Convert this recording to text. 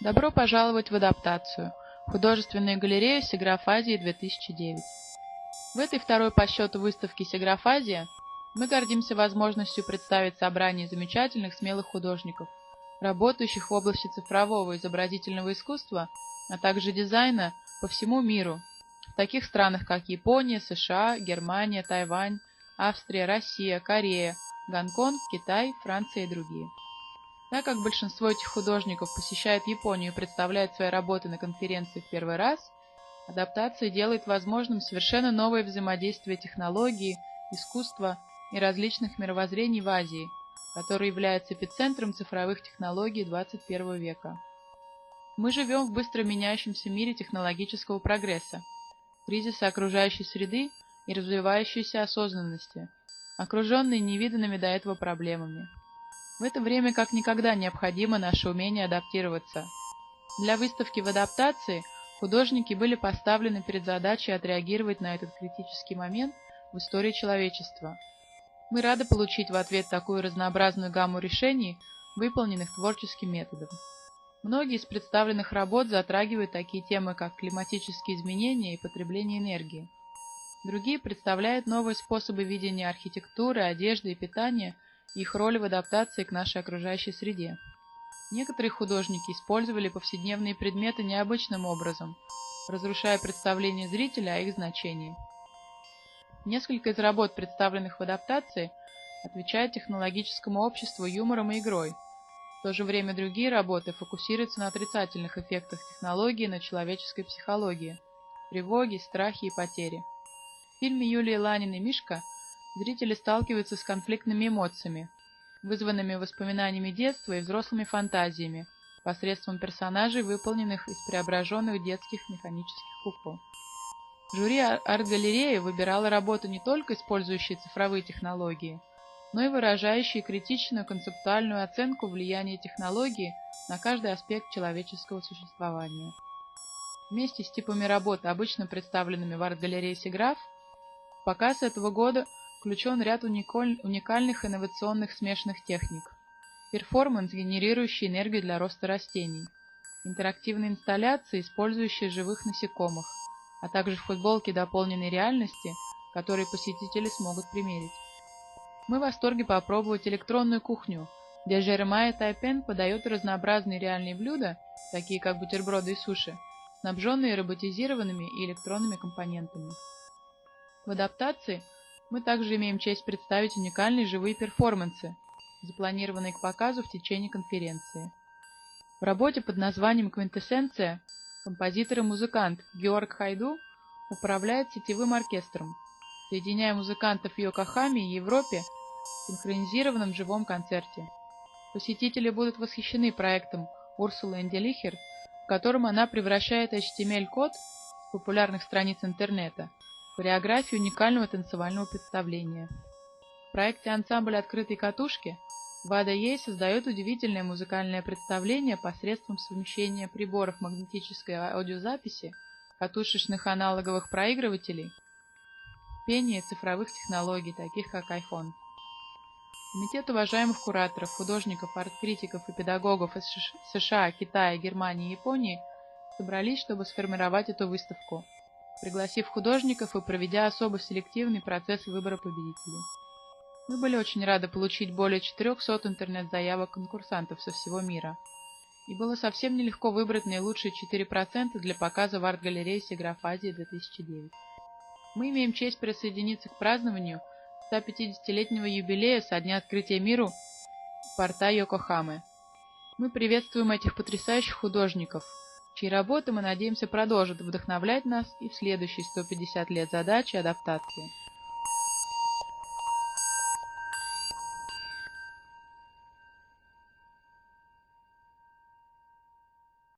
Добро пожаловать в адаптацию. Художественную галерею Сиграфазии 2009. В этой второй по счету выставке Сиграфазия мы гордимся возможностью представить собрание замечательных смелых художников, работающих в области цифрового изобразительного искусства, а также дизайна по всему миру, в таких странах, как Япония, США, Германия, Тайвань, Австрия, Россия, Корея, Гонконг, Китай, Франция и другие. Так как большинство этих художников посещает Японию и представляет свои работы на конференции в первый раз, адаптация делает возможным совершенно новое взаимодействие технологии, искусства и различных мировоззрений в Азии, который является эпицентром цифровых технологий 21 века. Мы живем в быстро меняющемся мире технологического прогресса, кризиса окружающей среды и развивающейся осознанности, окруженные невиданными до этого проблемами. В это время как никогда необходимо наше умение адаптироваться. Для выставки в адаптации художники были поставлены перед задачей отреагировать на этот критический момент в истории человечества. Мы рады получить в ответ такую разнообразную гамму решений, выполненных творческим методом. Многие из представленных работ затрагивают такие темы, как климатические изменения и потребление энергии. Другие представляют новые способы видения архитектуры, одежды и питания – их роль в адаптации к нашей окружающей среде. Некоторые художники использовали повседневные предметы необычным образом, разрушая представление зрителя о их значении. Несколько из работ, представленных в адаптации, отвечают технологическому обществу юмором и игрой. В то же время другие работы фокусируются на отрицательных эффектах технологии на человеческой психологии, тревоге, страхе и потере. В фильме Юлии Ланиной «Мишка» зрители сталкиваются с конфликтными эмоциями, вызванными воспоминаниями детства и взрослыми фантазиями, посредством персонажей, выполненных из преображенных детских механических кукол. Жюри арт-галереи выбирало работы не только использующие цифровые технологии, но и выражающие критичную концептуальную оценку влияния технологии на каждый аспект человеческого существования. Вместе с типами работ, обычно представленными в арт-галерее SIGGRAPH, показ этого года включен ряд уникальных инновационных смешанных техник. Перформанс, генерирующий энергию для роста растений. Интерактивные инсталляции, использующие живых насекомых, а также футболки дополненной реальности, которые посетители смогут примерить. Мы в восторге попробовать электронную кухню, где Жеремайя Тайпен подает разнообразные реальные блюда, такие как бутерброды и суши, снабженные роботизированными и электронными компонентами. В адаптации – мы также имеем честь представить уникальные живые перформансы, запланированные к показу в течение конференции. В работе под названием «Квинтэссенция» композитор и музыкант Георг Хайду управляет сетевым оркестром, соединяя музыкантов в Йокохаме и Европе в синхронизированном живом концерте. Посетители будут восхищены проектом Урсулы Энделихер, в котором она превращает HTML-код с популярных страниц интернета хореографию уникального танцевального представления. В проекте ансамбля «Открытой катушки» Вада Ей создает удивительное музыкальное представление посредством совмещения приборов магнетической аудиозаписи, катушечных аналоговых проигрывателей, пения цифровых технологий, таких как iPhone. Комитет уважаемых кураторов, художников, арт-критиков и педагогов из США, Китая, Германии и Японии собрались, чтобы сформировать эту выставку – пригласив художников и проведя особо селективный процесс выбора победителей. Мы были очень рады получить более 400 интернет-заявок конкурсантов со всего мира. И было совсем нелегко выбрать наилучшие 4% для показа в арт-галерее Сиграфазии 2009. Мы имеем честь присоединиться к празднованию 150-летнего юбилея со дня открытия миру порта Йокохамы. Мы приветствуем этих потрясающих художников – чьи работы, мы надеемся, продолжат вдохновлять нас и в следующие 150 лет задачи адаптации.